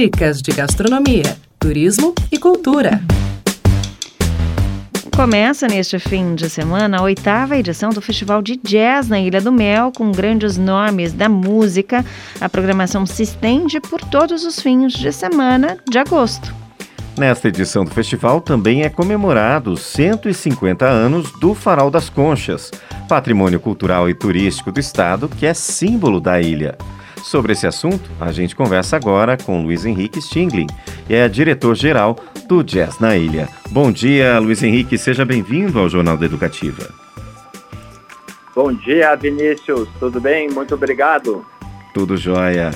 Dicas de gastronomia, turismo e cultura. Começa neste fim de semana a oitava edição do Festival de Jazz na Ilha do Mel, com grandes nomes da música. A programação se estende por todos os fins de semana de agosto. Nesta edição do festival também é comemorado os 150 anos do Farol das Conchas, patrimônio cultural e turístico do estado que é símbolo da ilha. Sobre esse assunto, a gente conversa agora com Luiz Henrique Stingling, que é diretor-geral do Jazz na Ilha. Bom dia, Luiz Henrique, seja bem-vindo ao Jornal da Educativa. Bom dia, Vinícius, tudo bem? Muito obrigado. Tudo jóia.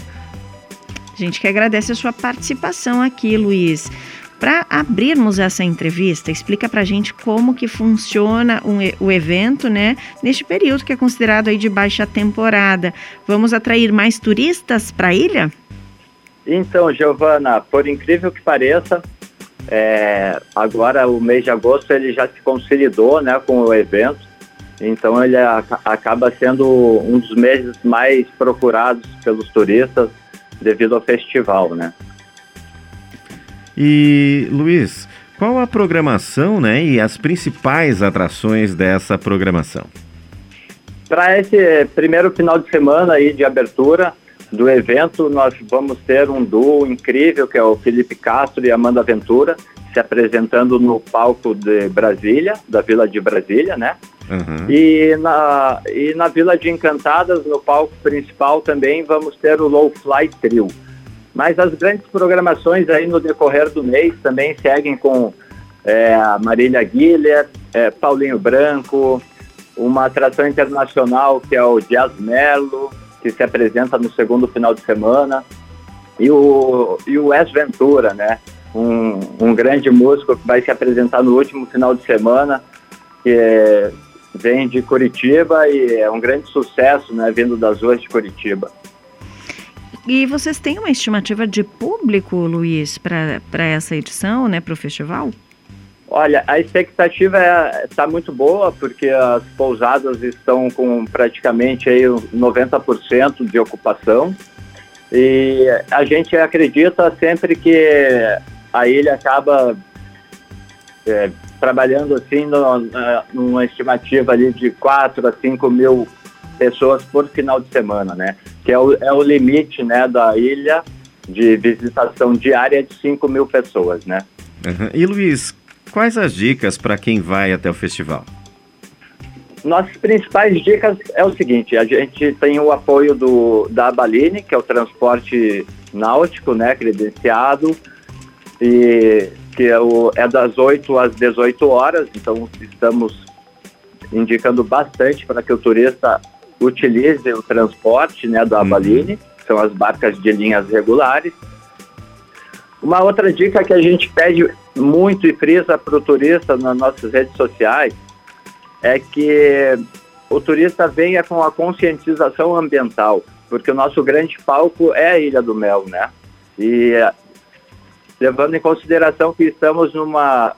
A gente que agradece a sua participação aqui, Luiz. Para abrirmos essa entrevista, explica para a gente como que funciona um, o evento, né? Neste período que é considerado aí de baixa temporada. Vamos atrair mais turistas para a ilha? Então, Giovana, por incrível que pareça, é, agora o mês de agosto ele já se consolidou, né, com o evento. Então ele a, acaba sendo um dos meses mais procurados pelos turistas devido ao festival, né? E Luiz, qual a programação, né, e as principais atrações dessa programação? Para esse primeiro final de semana aí de abertura do evento, nós vamos ter um duo incrível que é o Felipe Castro e Amanda Ventura se apresentando no palco de Brasília, da Vila de Brasília, né? Uhum. E, na, e na Vila de Encantadas, no palco principal também, vamos ter o Low Fly Trio. Mas as grandes programações aí no decorrer do mês também seguem com é, Marília Guilher, é, Paulinho Branco, uma atração internacional que é o Jazz Melo, que se apresenta no segundo final de semana, e o, e o Wes Ventura, né? Um, um grande músico que vai se apresentar no último final de semana, que é, vem de Curitiba e é um grande sucesso, né? Vindo das ruas de Curitiba. E vocês têm uma estimativa de público, Luiz, para essa edição, né, para o festival? Olha, a expectativa está é, muito boa, porque as pousadas estão com praticamente aí 90% de ocupação. E a gente acredita sempre que a ilha acaba é, trabalhando assim no, numa estimativa ali de 4 a 5 mil pessoas por final de semana, né? Que é o, é o limite né, da ilha de visitação diária de 5 mil pessoas, né? Uhum. E Luiz, quais as dicas para quem vai até o festival? Nossas principais dicas é o seguinte, a gente tem o apoio do, da Abaline, que é o transporte náutico, né, credenciado, e que é, o, é das 8 às 18 horas, então estamos indicando bastante para que o turista utilize o transporte né, do Avaline, uhum. são as barcas de linhas regulares. Uma outra dica que a gente pede muito e frisa para o turista nas nossas redes sociais é que o turista venha com a conscientização ambiental, porque o nosso grande palco é a Ilha do Mel, né? E levando em consideração que estamos numa,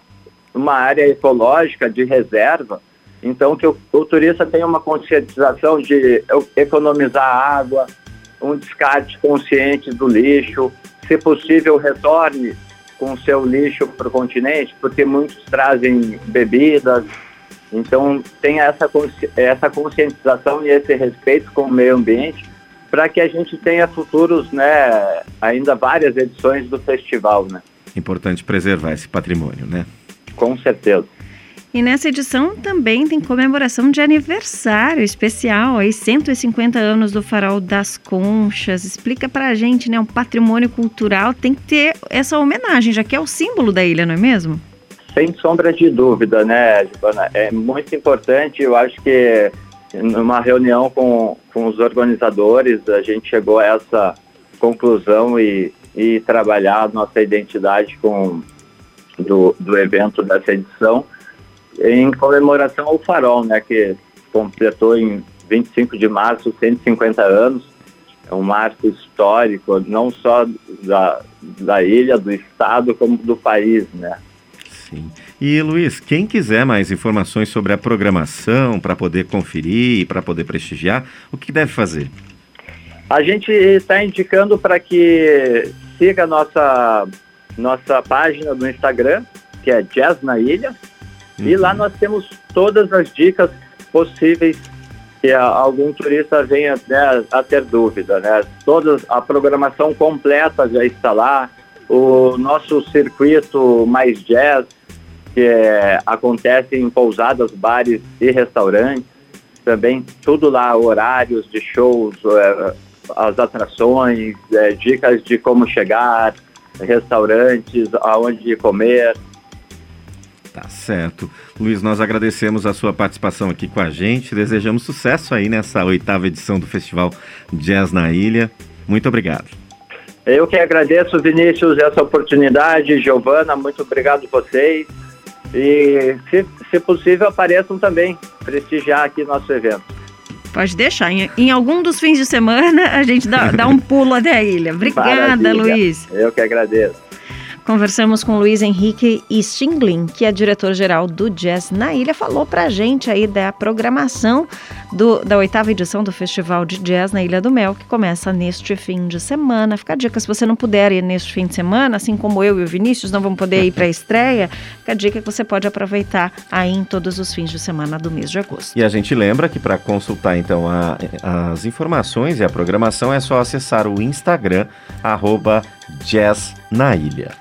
numa área ecológica de reserva, então, que o, o turista tenha uma conscientização de economizar água, um descarte consciente do lixo, se possível, retorne com o seu lixo para o continente, porque muitos trazem bebidas. Então, tenha essa, consci essa conscientização e esse respeito com o meio ambiente para que a gente tenha futuros, né, ainda várias edições do festival, né? Importante preservar esse patrimônio, né? Com certeza. E nessa edição também tem comemoração de aniversário especial, aí 150 anos do Farol das Conchas. Explica pra gente, né, um patrimônio cultural tem que ter essa homenagem, já que é o símbolo da ilha, não é mesmo? Sem sombra de dúvida, né, Giovana? É muito importante, eu acho que numa reunião com, com os organizadores, a gente chegou a essa conclusão e, e trabalhar nossa identidade com, do, do evento dessa edição em comemoração ao Farol, né, que completou em 25 de março 150 anos. É um marco histórico, não só da, da ilha, do estado, como do país, né? Sim. E Luiz, quem quiser mais informações sobre a programação, para poder conferir para poder prestigiar, o que deve fazer? A gente está indicando para que siga nossa nossa página do Instagram, que é Jazz na Ilha, uhum. e lá nós temos todas as dicas possíveis que algum turista venha né, a ter dúvida, né? Toda a programação completa já está lá, o nosso circuito mais jazz, que é, acontece em pousadas, bares e restaurantes, também tudo lá, horários de shows, é, as atrações, é, dicas de como chegar, restaurantes, aonde comer. Tá certo. Luiz, nós agradecemos a sua participação aqui com a gente. Desejamos sucesso aí nessa oitava edição do Festival Jazz na Ilha. Muito obrigado. Eu que agradeço, Vinícius, essa oportunidade. Giovana, muito obrigado a vocês. E, se, se possível, apareçam também prestigiar aqui nosso evento. Pode deixar. Em, em, algum dos fins de semana, a gente dá, dá um pulo até a ilha. Obrigada, Maravilha. Luiz. Eu que agradeço. Conversamos com Luiz Henrique Stinglin, que é diretor-geral do Jazz na ilha, falou pra gente aí da programação do, da oitava edição do Festival de Jazz na Ilha do Mel, que começa neste fim de semana. Fica a dica, se você não puder ir neste fim de semana, assim como eu e o Vinícius não vamos poder ir para a estreia, fica a dica que você pode aproveitar aí em todos os fins de semana do mês de agosto. E a gente lembra que para consultar então a, as informações e a programação é só acessar o Instagram, arroba Jazz na Ilha.